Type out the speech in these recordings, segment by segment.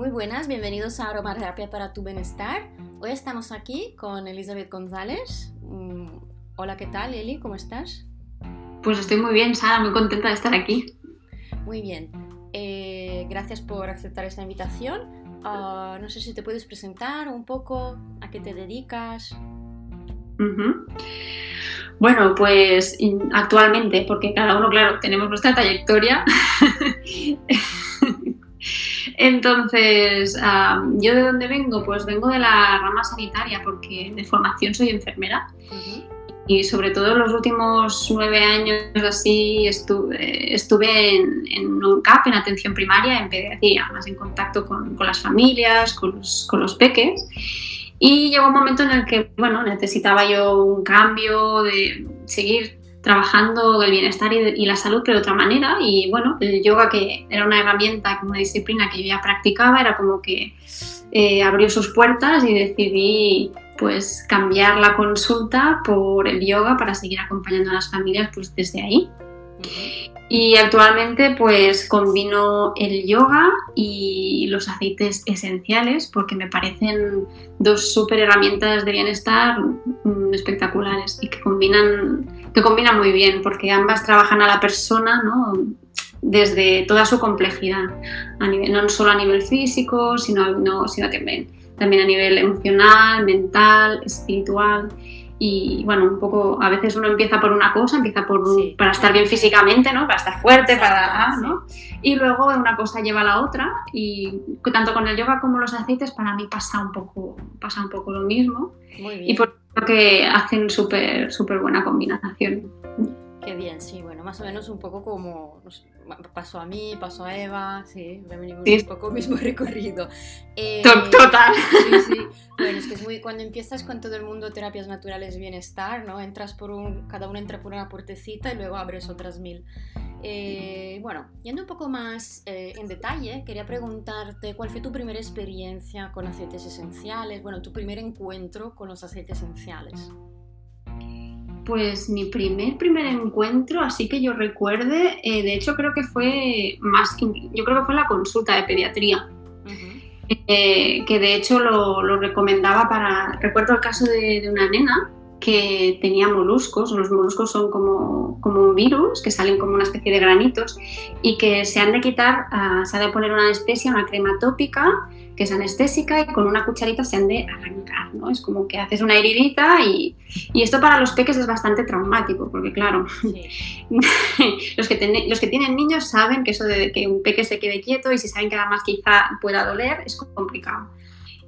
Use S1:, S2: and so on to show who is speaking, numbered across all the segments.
S1: Muy buenas, bienvenidos a Aromaterapia para tu Bienestar. Hoy estamos aquí con Elizabeth González. Mm, hola, ¿qué tal, Eli? ¿Cómo estás?
S2: Pues estoy muy bien, Sara, muy contenta de estar aquí.
S1: Muy bien. Eh, gracias por aceptar esta invitación. Ah, no sé si te puedes presentar un poco, a qué te dedicas.
S2: Bueno, pues actualmente, porque cada uno, claro, tenemos nuestra trayectoria. Entonces, ¿yo de dónde vengo? Pues vengo de la rama sanitaria, porque de formación soy enfermera. Y sobre todo en los últimos nueve años así estuve, estuve en, un CAP, en atención primaria, en pediatría, más en contacto con, con las familias, con los, con los peques. Y llegó un momento en el que, bueno, necesitaba yo un cambio de seguir trabajando el bienestar y, la salud, pero de otra manera. Y bueno, el yoga, que era una herramienta, una disciplina que yo ya practicaba, era como que eh, abrió sus puertas y decidí pues cambiar la consulta por el yoga para seguir acompañando a las familias pues desde ahí. Y actualmente pues combino el yoga y los aceites esenciales porque me parecen dos súper herramientas de bienestar mm, espectaculares y que combinan, que combinan muy bien porque ambas trabajan a la persona ¿no? desde toda su complejidad, a nivel, no solo a nivel físico, sino, no, sino también, también a nivel emocional, mental, espiritual y bueno, un poco, a veces uno empieza por una cosa, empieza por para estar bien físicamente, ¿no? Para estar fuerte, para, ¿no? Y luego una cosa lleva a la otra y tanto con el yoga como los aceites para mí pasa un poco, pasa un poco lo mismo. Y por lo que hacen súper, súper buena combinación.
S1: Qué bien, sí, bueno, más o menos un poco como pasó a mí, pasó a Eva, sí, venimos un poco el mismo recorrido.
S2: Eh, Total.
S1: Sí, sí. Bueno, es que es muy, cuando empiezas con todo el mundo terapias naturales bienestar, ¿no? Entras por un, cada uno entra por una puertecita y luego abres otras mil. Eh, bueno, yendo un poco más eh, en detalle, quería preguntarte cuál fue tu primera experiencia con aceites esenciales, bueno, tu primer encuentro con los aceites esenciales.
S2: Pues mi primer primer encuentro, así que yo recuerde, eh, de hecho creo que fue más, yo creo que fue la consulta de pediatría, eh, que de hecho lo, recomendaba para, recuerdo el caso de, una nena que tenía moluscos, los moluscos son como, como, un virus que salen como una especie de granitos y que se han de quitar, ah, se ha de poner una anestesia, una crema tópica que es anestésica y con una cucharita se han de arrancar, ¿no? Es como que haces una heridita y, y esto para los peques es bastante traumático, porque claro, los, que los que tienen niños saben que eso de que un peque se quede quieto y si saben que además quizá pueda doler es complicado.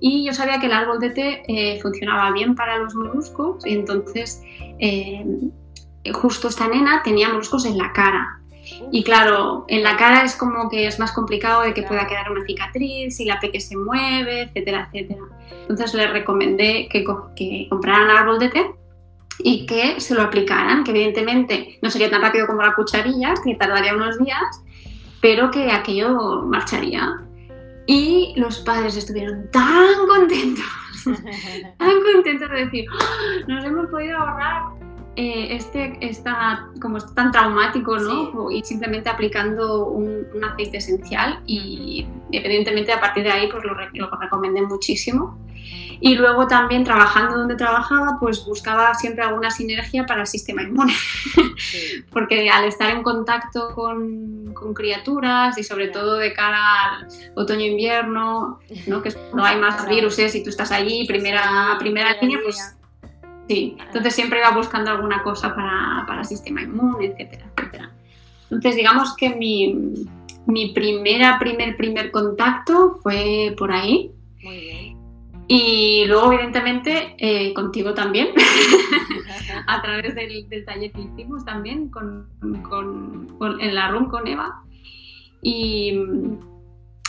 S2: Y yo sabía que el árbol de té eh, funcionaba bien para los moluscos y entonces eh, justo esta nena tenía moluscos en la cara y claro, en la cara es como que es más complicado de que pueda quedar una cicatriz, si la peque se mueve, etcétera, etcétera. Entonces le recomendé que, que compraran árbol de té y que se lo aplicaran, que evidentemente no sería tan rápido como la cucharilla, que tardaría unos días, pero que aquello marcharía. Y los padres estuvieron tan contentos, tan contentos de decir, ¡Ah! nos hemos podido ahorrar eh, este está como tan traumático, ¿no? Y simplemente aplicando un, aceite esencial y evidentemente a partir de ahí pues lo, recomendé muchísimo. Y luego también trabajando donde trabajaba, pues buscaba siempre alguna sinergia para el sistema inmune, porque al estar en contacto con, con criaturas y sobre todo de cara al otoño-invierno, ¿no? que no hay más virus y tú estás allí, primera, primera línea, pues Sí, entonces siempre iba buscando alguna cosa para, para el sistema inmune, etcétera, etcétera. Entonces digamos que mi, mi primera, primer, primer contacto fue por ahí. Muy bien. Y luego, evidentemente, eh, contigo también, a través del, del, taller que hicimos también con, con, con, en la RUM con Eva. Y,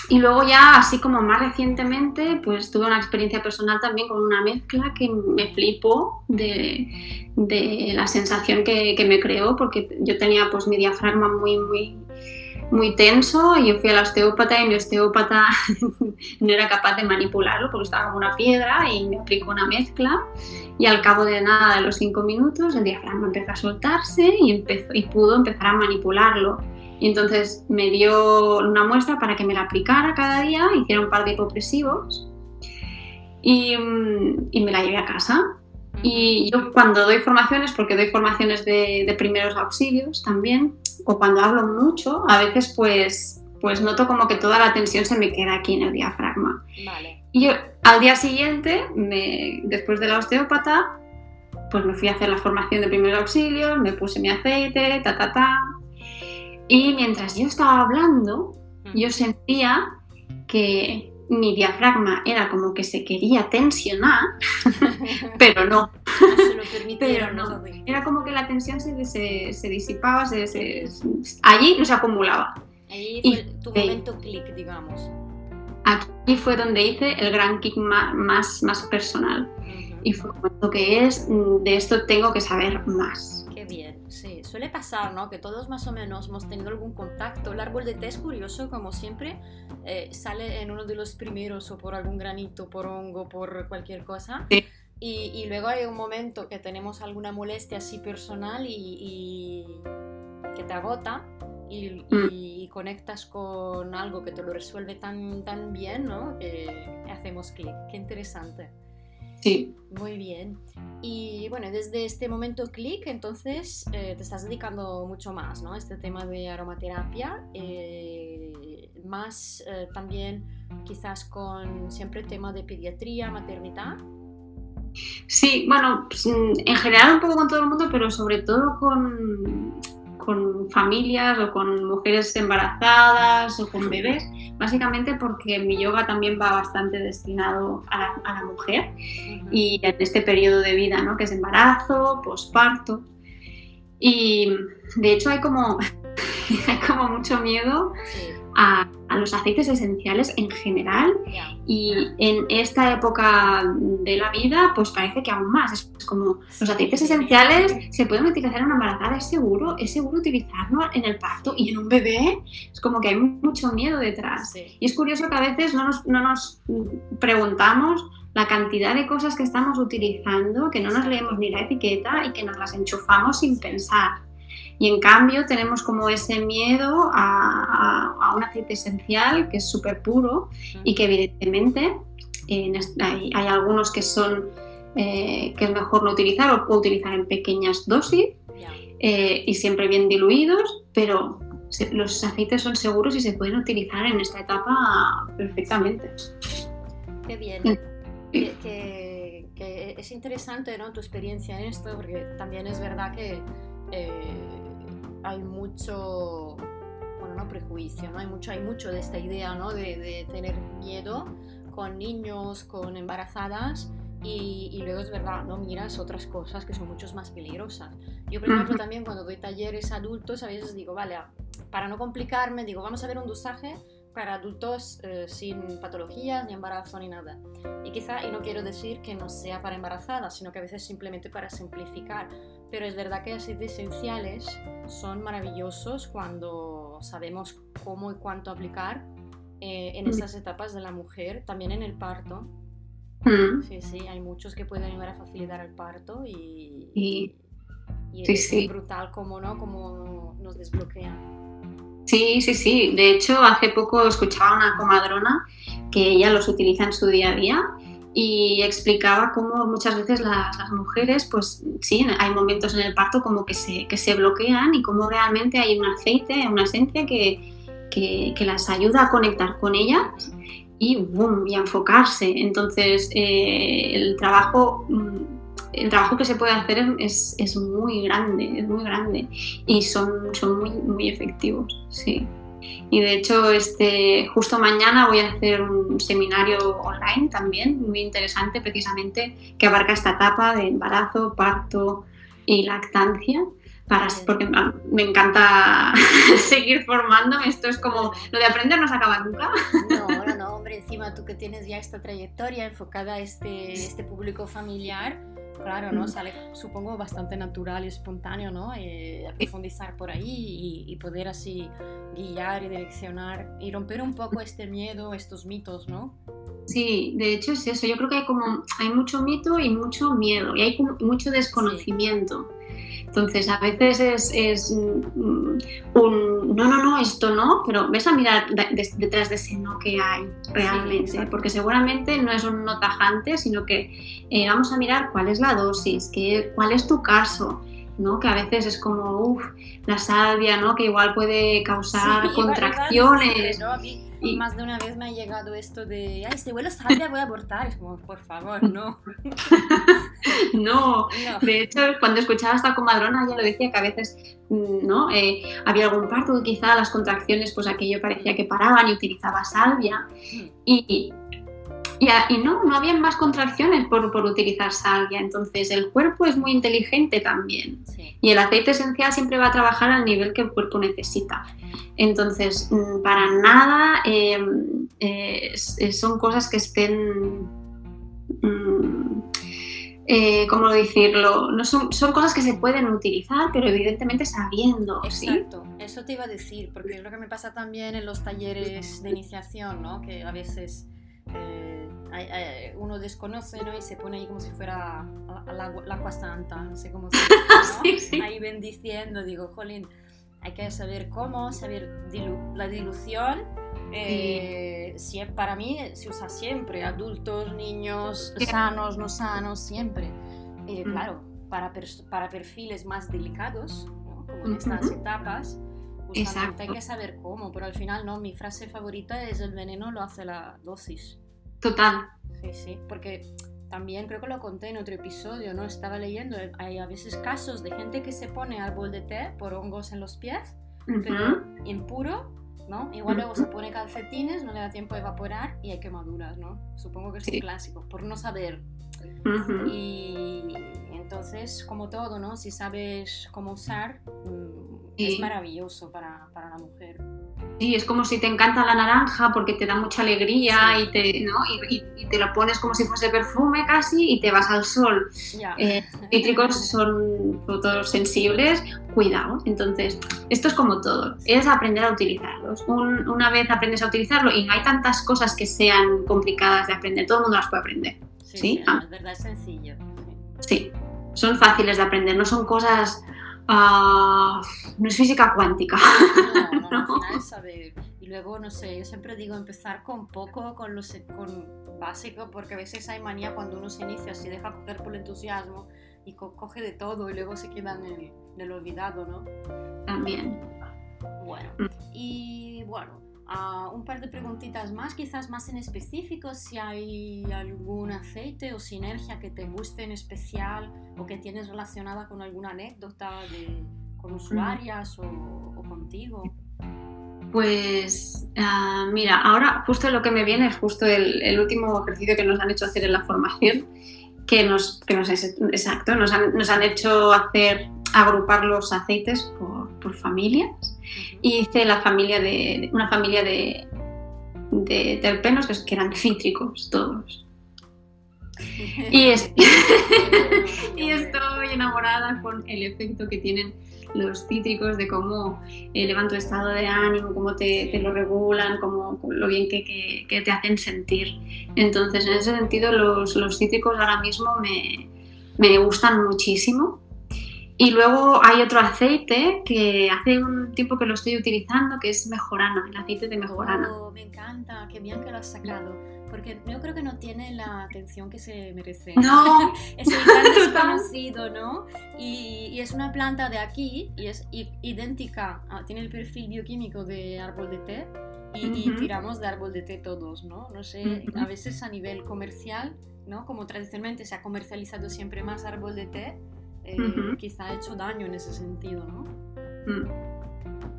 S2: y luego ya, así como más recientemente, pues tuve una experiencia personal también con una mezcla que me flipó de, de la sensación que, que, me creó, porque yo tenía pues mi diafragma muy, muy, muy tenso y yo fui a la osteópata y mi osteópata no era capaz de manipularlo porque estaba como una piedra y me aplicó una mezcla. Y al cabo de nada, de los cinco minutos, el diafragma empezó a soltarse y, empezó, y pudo empezar a manipularlo Y entonces me dio una muestra para que me la aplicara cada día, hiciera un par de hipopresivos y, y me la llevé a casa. Y yo cuando doy formaciones, porque doy formaciones de, de, primeros auxilios también, o cuando hablo mucho, a veces pues, pues noto como que toda la tensión se me queda aquí en el diafragma. Vale. Y yo al día siguiente, me, después de la osteópata, pues me fui a hacer la formación de primeros auxilios, me puse mi aceite, ta, ta, ta. Y mientras yo estaba hablando, yo sentía que mi diafragma era como que se quería tensionar, pero no. pero no. Era como que la tensión se, se, disipaba, se, allí no se acumulaba.
S1: Allí fue tu momento clic, digamos.
S2: Aquí fue donde hice el gran kick más, más, personal. Y fue lo que es, de esto tengo que saber más.
S1: Sí. Suele pasar, ¿no? Que todos más o menos hemos tenido algún contacto. El árbol de té es curioso, como siempre, eh, sale en uno de los primeros o por algún granito, por hongo, por cualquier cosa. Y, y, luego hay un momento que tenemos alguna molestia así personal y, y que te agota Mm. y, conectas con algo que te lo resuelve tan, tan bien, ¿no? Que hacemos clic. Qué interesante.
S2: Sí.
S1: Muy bien. Y bueno, desde este momento clic, entonces eh, te estás dedicando mucho más, ¿no? Este tema de aromaterapia, eh, más eh, también quizás con siempre el tema de pediatría, maternidad.
S2: Sí, bueno, pues, en general un poco con todo el mundo, pero sobre todo con con familias o con mujeres embarazadas o con bebés, básicamente porque mi yoga también va bastante destinado a la, mujer y en este periodo de vida, ¿no? que es embarazo, posparto. Y de hecho hay como, hay como mucho miedo a, los aceites esenciales en general y en esta época de la vida pues parece que aún más. Es como los aceites esenciales se pueden utilizar en una embarazada, es seguro, es seguro utilizarlo en el parto y en un bebé es como que hay mucho miedo detrás. Y es curioso que a veces no nos, no nos preguntamos la cantidad de cosas que estamos utilizando, que no nos leemos ni la etiqueta y que nos las enchufamos sin pensar. Y en cambio tenemos como ese miedo a, un aceite esencial que es súper puro y que evidentemente hay, algunos que son eh, que es mejor no utilizar o puedo utilizar en pequeñas dosis eh, y siempre bien diluidos, pero los aceites son seguros y se pueden utilizar en esta etapa perfectamente.
S1: Qué bien. Que, es interesante ¿no? tu experiencia en esto, porque también es verdad que eh, hay mucho, bueno, no prejuicio, ¿no? Hay mucho, hay mucho de esta idea, ¿no? De, tener miedo con niños, con embarazadas. Y, luego es verdad, no miras otras cosas que son mucho más peligrosas. Yo, por ejemplo, también cuando doy talleres adultos, a veces digo, vale, para no complicarme, digo, vamos a ver un dosaje para adultos eh, sin patologías, ni embarazo, ni nada. Y quizá, y no quiero decir que no sea para embarazadas, sino que a veces simplemente para simplificar. Pero es verdad que aceites esenciales son maravillosos cuando sabemos cómo y cuánto aplicar eh, en esas etapas de la mujer, también en el parto. Mm. Sí, sí, hay muchos que pueden ayudar a facilitar el parto y, y, es, brutal como, ¿no? como nos desbloquean.
S2: Sí, sí, sí. De hecho, hace poco escuchaba una comadrona que ella los utiliza en su día a día y explicaba cómo muchas veces las, mujeres, pues sí, hay momentos en el parto como que se, que se bloquean y cómo realmente hay un aceite, una esencia que, que, las ayuda a conectar con ellas y, boom, y a enfocarse. Entonces, eh, el trabajo mm, el trabajo que se puede hacer es, es, muy grande, es muy grande y son, son muy, muy efectivos, sí. Y de hecho, este, justo mañana voy a hacer un seminario online también, muy interesante precisamente, que abarca esta etapa de embarazo, parto y lactancia. Para, porque me encanta seguir formándome. Esto es como lo de aprender no se acaba nunca.
S1: No, no, no, hombre, encima tú que tienes ya esta trayectoria enfocada a este, este público familiar, claro, ¿no? Sale, supongo, bastante natural y espontáneo, ¿no? Eh, profundizar por ahí y, poder así guiar y direccionar y romper un poco este miedo, estos mitos, ¿no?
S2: Sí, de hecho es eso. Yo creo que hay como hay mucho mito y mucho miedo y hay mucho desconocimiento. Entonces, a veces es, un, no, no, no, esto no, pero ves a mirar detrás de ese no que hay realmente, porque seguramente no es un no tajante, sino que eh, vamos a mirar cuál es la dosis, qué, cuál es tu caso, ¿no? Que a veces es como, uff, la salvia, ¿no? Que igual puede causar contracciones.
S1: Y más de una vez me ha llegado esto de, ay, si huele salvia voy a abortar. Es como, por favor, no.
S2: no. De hecho, cuando escuchaba a esta comadrona, ella lo decía que a veces, mm, ¿no? Eh, había algún parto que quizá las contracciones, pues aquello parecía que paraban y utilizaba salvia. Mm. Y, y, no, no había más contracciones por, por, utilizar salvia. Entonces, el cuerpo es muy inteligente también. Y el aceite esencial siempre va a trabajar al nivel que el cuerpo necesita. Entonces, mm, para nada eh, son cosas que estén... Mm, eh, ¿Cómo decirlo? No son, son, cosas que se pueden utilizar, pero evidentemente sabiendo.
S1: Exacto, eso te iba a decir, porque es lo que me pasa también en los talleres de iniciación, ¿no? que a veces eh, uno desconoce ¿no? y se pone ahí como si fuera la, agua santa, no sé cómo se Ahí bendiciendo, digo, jolín, hay que saber cómo, saber la dilución. Eh, para mí se usa siempre, adultos, niños, sanos, no sanos, siempre. Eh, mm. Claro, para, para perfiles más delicados, como en estas etapas, hay que saber cómo, pero al final no, mi frase favorita es el veneno lo hace la dosis.
S2: Total.
S1: Sí, sí, porque también creo que lo conté en otro episodio, ¿no? Estaba leyendo, hay a veces casos de gente que se pone árbol de té por hongos en los pies, pero impuro, ¿no? Igual luego se pone calcetines, no le da tiempo a evaporar y hay quemaduras, ¿no? Supongo que es un clásico, por no saber. Y entonces, como todo, ¿no? Si sabes cómo usar, mm, es maravilloso para, para la mujer.
S2: Sí, es como si te encanta la naranja porque te da mucha alegría y, te, ¿no? y, te lo pones como si fuese perfume casi y te vas al sol. Eh, cítricos son fotosensibles, cuidado. Entonces, esto es como todo, es aprender a utilizarlos. una vez aprendes a utilizarlo y no hay tantas cosas que sean complicadas de aprender, todo el mundo las puede aprender. Sí,
S1: ¿sí? Ah. es verdad, es sencillo.
S2: Sí, son fáciles de aprender, no son cosas Ah, no es física cuántica.
S1: No, no, no. es saber. Y luego, no sé, yo siempre digo empezar con poco, con, lo con básico, porque a veces hay manía cuando uno se inicia, se deja coger por el entusiasmo y coge de todo y luego se queda en el, olvidado, ¿no?
S2: También.
S1: Bueno, mm. y bueno, un par de preguntitas más, quizás más en específico, si hay algún aceite o sinergia que te guste en especial o que tienes relacionada con alguna anécdota de, con usuarias o, contigo.
S2: Pues ah, mira, ahora justo lo que me viene es justo el, último ejercicio que nos han hecho hacer en la formación, que nos, que nos exacto, nos han, nos han hecho hacer agrupar los aceites por, por familias y hice la familia de, una familia de, de terpenos que, eran cítricos todos. Y, y estoy enamorada con el efecto que tienen los cítricos, de cómo eh, levantan tu estado de ánimo, cómo te, te lo regulan, cómo, lo bien que, que, que, te hacen sentir. Entonces, en ese sentido, los, los cítricos ahora mismo me, me gustan muchísimo y luego hay otro aceite que hace un tiempo que lo estoy utilizando, que es mejorana, el aceite de mejorana.
S1: Oh, me encanta, qué bien que lo has sacado. Porque yo creo que no tiene la atención que se merece.
S2: No,
S1: es un gran desconocido, ¿no? Y, y, es una planta de aquí y es idéntica, tiene el perfil bioquímico de árbol de té y, tiramos de árbol de té todos, ¿no? No sé, a veces a nivel comercial, ¿no? Como tradicionalmente se ha comercializado siempre más árbol de té, eh, quizá ha hecho daño en ese sentido, ¿no? Mm.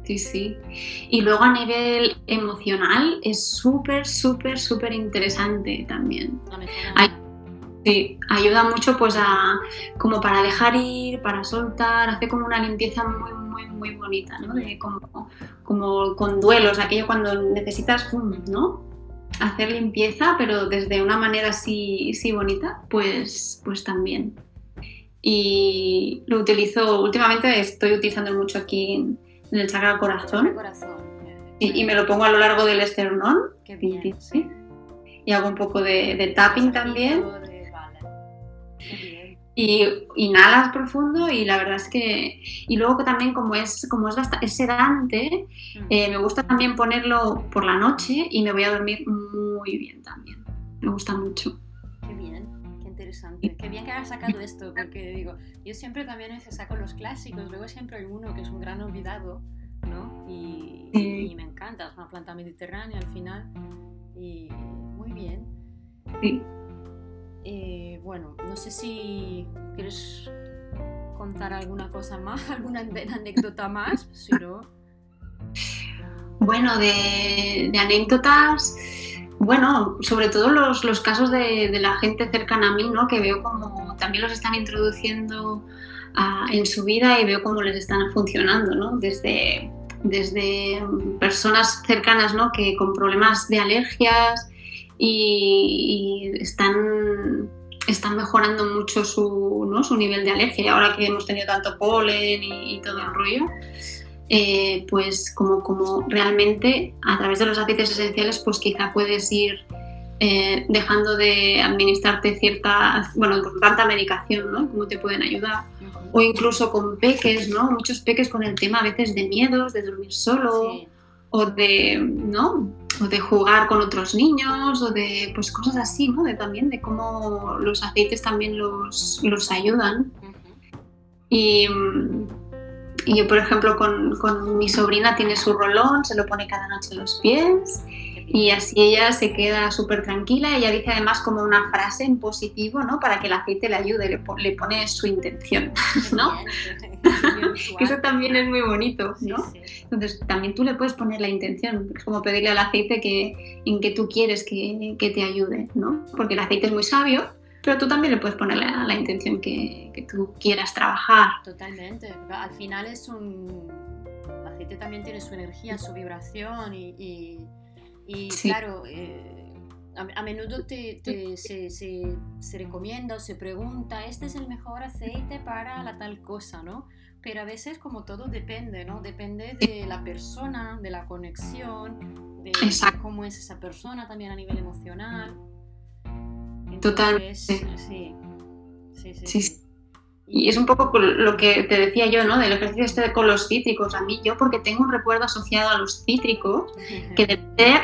S2: Sí, sí. Y luego a nivel emocional es súper, súper, súper interesante también. sí, ayuda mucho pues a como para dejar ir, para soltar, hace como una limpieza muy, muy, muy bonita, ¿no? De, como, como con duelos, aquello cuando necesitas, ¿no? Hacer limpieza, pero desde una manera así, así bonita, pues, pues también y lo utilizo, últimamente estoy utilizando mucho aquí en, el chakra corazón.
S1: corazón.
S2: Y, y, me lo pongo a lo largo del esternón.
S1: Qué bien.
S2: Y hago un poco de, tapping también. y inhalas profundo y la verdad es que y luego también como es como es, bastante, sedante mm. eh, me gusta también ponerlo por la noche y me voy a dormir muy bien también me gusta mucho
S1: bien interesante. Qué bien que hayas sacado esto porque digo yo siempre también se saco los clásicos luego siempre hay uno que es un gran olvidado ¿no? y, y me encanta es una planta mediterránea al final y muy bien.
S2: Sí.
S1: Eh, bueno, no sé si quieres contar alguna cosa más, alguna anécdota más, si
S2: Bueno, de, anécdotas, bueno, sobre todo los, casos de, la gente cercana a mí, ¿no? Que veo como también los están introduciendo en su vida y veo cómo les están funcionando, ¿no? Desde, desde personas cercanas, ¿no? Que con problemas de alergias, y, están, están mejorando mucho su, ¿no? su nivel de alergia. Y ahora que hemos tenido tanto polen y, todo el rollo, eh, pues como, como realmente a través de los aceites esenciales, pues quizá puedes ir eh, dejando de administrarte cierta, bueno, tanta medicación, ¿no? Cómo te pueden ayudar. O incluso con peques, ¿no? Muchos peques con el tema a veces de miedos, de dormir solo, o de, ¿no? o de jugar con otros niños o de pues cosas así, ¿no? De también de cómo los aceites también los, los ayudan. y, y, yo, por ejemplo, con, con, mi sobrina tiene su rolón, se lo pone cada noche en los pies y así ella se queda súper tranquila. Ella dice además como una frase en positivo, ¿no? Para que el aceite le ayude, le, le pone su intención, ¿no? Eso también es muy bonito, ¿no? Entonces también tú le puedes poner la intención, es como pedirle al aceite que, en que tú quieres que, que te ayude, ¿no? Porque el aceite es muy sabio, pero tú también le puedes poner la, la intención que, que, tú quieras trabajar.
S1: Totalmente, al final es un... El aceite también tiene su energía, su vibración y y claro, eh, a, menudo te, se, se, recomienda o se pregunta, este es el mejor aceite para la tal cosa, ¿no? Pero a veces como todo depende, ¿no? Depende de la persona, de la conexión, de cómo es esa persona también a nivel emocional.
S2: Total. Sí, sí, sí. Y es un poco lo que te decía yo, ¿no? Del ejercicio este con los cítricos. A mí, yo, porque tengo un recuerdo asociado a los cítricos, que debe ser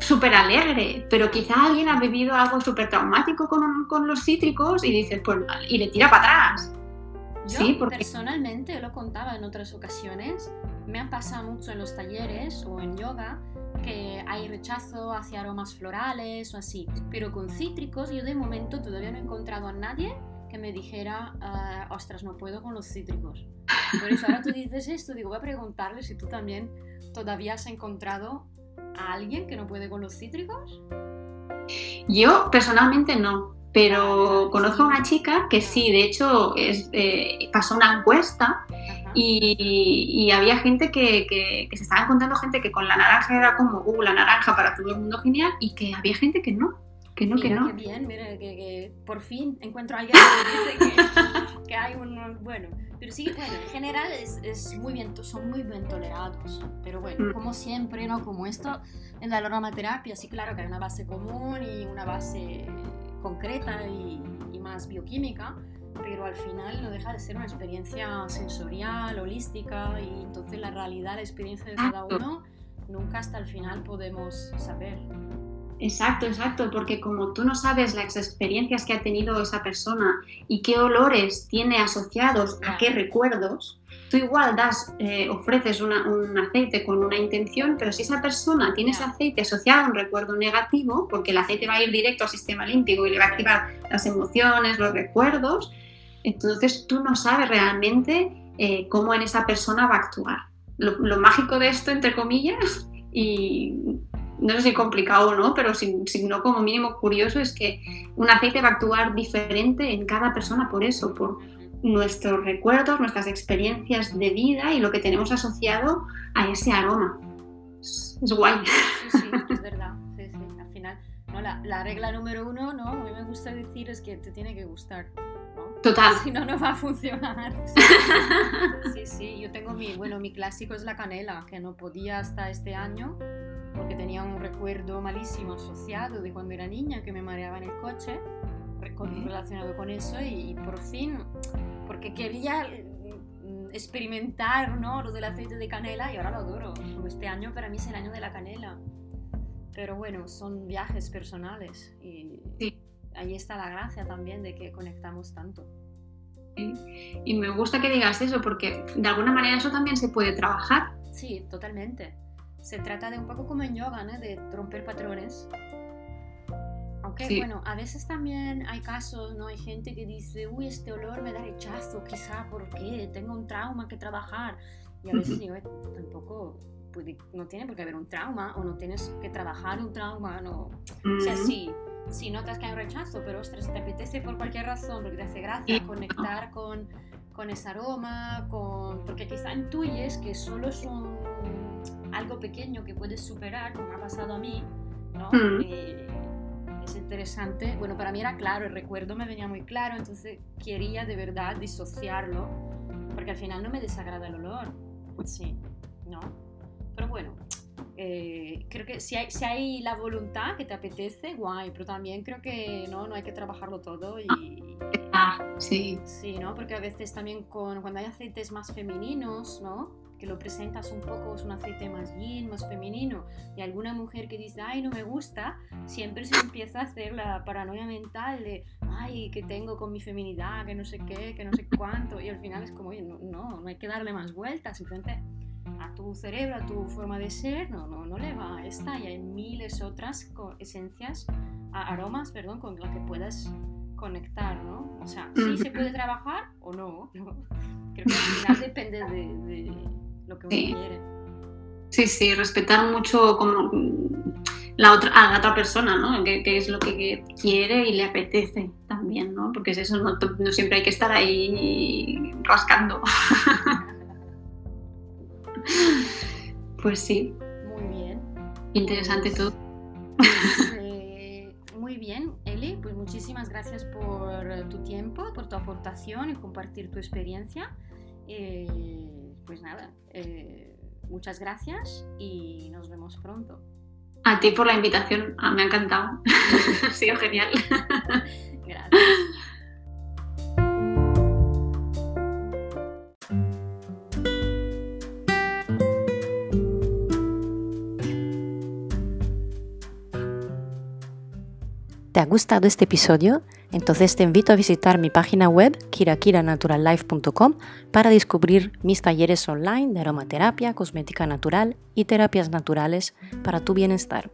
S2: súper alegre, pero quizá alguien ha vivido algo súper traumático con, con, los cítricos y dice, pues, y le tira para atrás.
S1: Yo sí, porque... personalmente, lo contaba en otras ocasiones, me ha pasado mucho en los talleres o en yoga que hay rechazo hacia aromas florales o así, pero con cítricos yo de momento todavía no he encontrado a nadie que me dijera, ah, ostras, no puedo con los cítricos. Por eso ahora tú dices esto, digo, voy a preguntarle si tú también todavía has encontrado a alguien que no puede con los cítricos.
S2: Yo personalmente no, pero conozco a una chica que sí, de hecho es, eh, pasó una encuesta y, había gente que, que, que, se estaba encontrando gente que con la naranja era como, uh, la naranja para todo el mundo genial y que había gente que no. Que no,
S1: que
S2: no.
S1: Qué bien, mira, que, por fin encuentro a alguien que dice que, hay un. Bueno, pero sí, bueno, en general es, es, muy bien, son muy bien tolerados. Pero bueno, mm. como siempre, ¿no? Como esto en la aromaterapia, sí, claro que hay una base común y una base concreta y, y más bioquímica, pero al final no deja de ser una experiencia sensorial, holística, y entonces la realidad, la experiencia de cada uno, nunca hasta el final podemos saber.
S2: Exacto, exacto, porque como tú no sabes las experiencias que ha tenido esa persona y qué olores tiene asociados a qué recuerdos, tú igual das, eh, ofreces un aceite con una intención, pero si esa persona tiene ese aceite asociado a un recuerdo negativo, porque el aceite va a ir directo al sistema límpico y le va a activar las emociones, los recuerdos, entonces tú no sabes realmente eh, cómo en esa persona va a actuar. Lo, mágico de esto, entre comillas, y no sé si complicado o no, pero si, no como mínimo curioso es que un aceite va a actuar diferente en cada persona por eso, por nuestros recuerdos, nuestras experiencias de vida y lo que tenemos asociado a ese aroma. Es, guay.
S1: Sí, sí, es verdad. ¿No? la, la, regla número uno, ¿no? A mí me gusta decir es que te tiene que gustar.
S2: Total.
S1: Si no, no va a funcionar. Sí, sí, yo tengo mi, bueno, mi clásico es la canela, que no podía hasta este año porque tenía un recuerdo malísimo asociado de cuando era niña que me mareaba en el coche. relacionado con eso y, por fin, porque quería mm, experimentar ¿no? lo del aceite de canela y ahora lo adoro. Este año para mí es el año de la canela. Pero bueno, son viajes personales y ahí está la gracia también de que conectamos tanto.
S2: Y me gusta que digas eso porque de alguna manera eso también se puede trabajar.
S1: Sí, totalmente. Se trata de un poco como en yoga, ¿no? De romper patrones. Aunque bueno, a veces también hay casos, ¿no? Hay gente que dice, uy, este olor me da rechazo, quizá porque tengo un trauma que trabajar. Y a veces digo, tampoco no tiene por qué haber un trauma o no tienes que trabajar un trauma, no. O sea, sí, si notas que hay un rechazo, pero ostras, te apetece por cualquier razón, porque te hace gracia conectar con, con ese aroma, con, porque quizá intuyes que solo es un, algo pequeño que puedes superar, como ha pasado a mí, ¿no? es interesante. Bueno, para mí era claro, el recuerdo me venía muy claro, entonces quería de verdad disociarlo, porque al final no me desagrada el olor. Sí, ¿no? Bueno, eh, creo que si hay, si hay la voluntad que te apetece, guay, pero también creo que no, no hay que trabajarlo todo y...
S2: Ah, sí.
S1: Sí, ¿no? Porque a veces también con, cuando hay aceites más femeninos, ¿no? Que lo presentas un poco, es un aceite más yin, más femenino, y alguna mujer que dice, ay, no me gusta, siempre se empieza a hacer la paranoia mental de, ay, que tengo con mi feminidad, que no sé qué, que no sé cuánto, y al final es como, oye, no, no, no hay que darle más vueltas, simplemente a tu cerebro, a tu forma de ser, no, no, no le va a esta y hay miles otras esencias, aromas, perdón, con las que puedas conectar, ¿no? O sea, sí se puede trabajar o no, Creo que al final depende de, lo que uno quiere.
S2: Sí, sí, respetar mucho como la otra, a la otra persona, ¿no? Que, es lo que quiere y le apetece también, ¿no? Porque es eso, no, no siempre hay que estar ahí rascando. Pues sí.
S1: Muy bien.
S2: Interesante todo.
S1: Pues, eh, muy bien, Eli, pues muchísimas gracias por tu tiempo, por tu aportación y compartir tu experiencia. Eh, pues nada, eh, muchas gracias y nos vemos pronto.
S2: A ti por la invitación, ah, me ha encantado. ha sido genial.
S1: gracias. ¿Te ha gustado este episodio? Entonces te invito a visitar mi página web kirakiranaturallife.com para descubrir mis talleres online de aromaterapia, cosmética natural y terapias naturales para tu bienestar.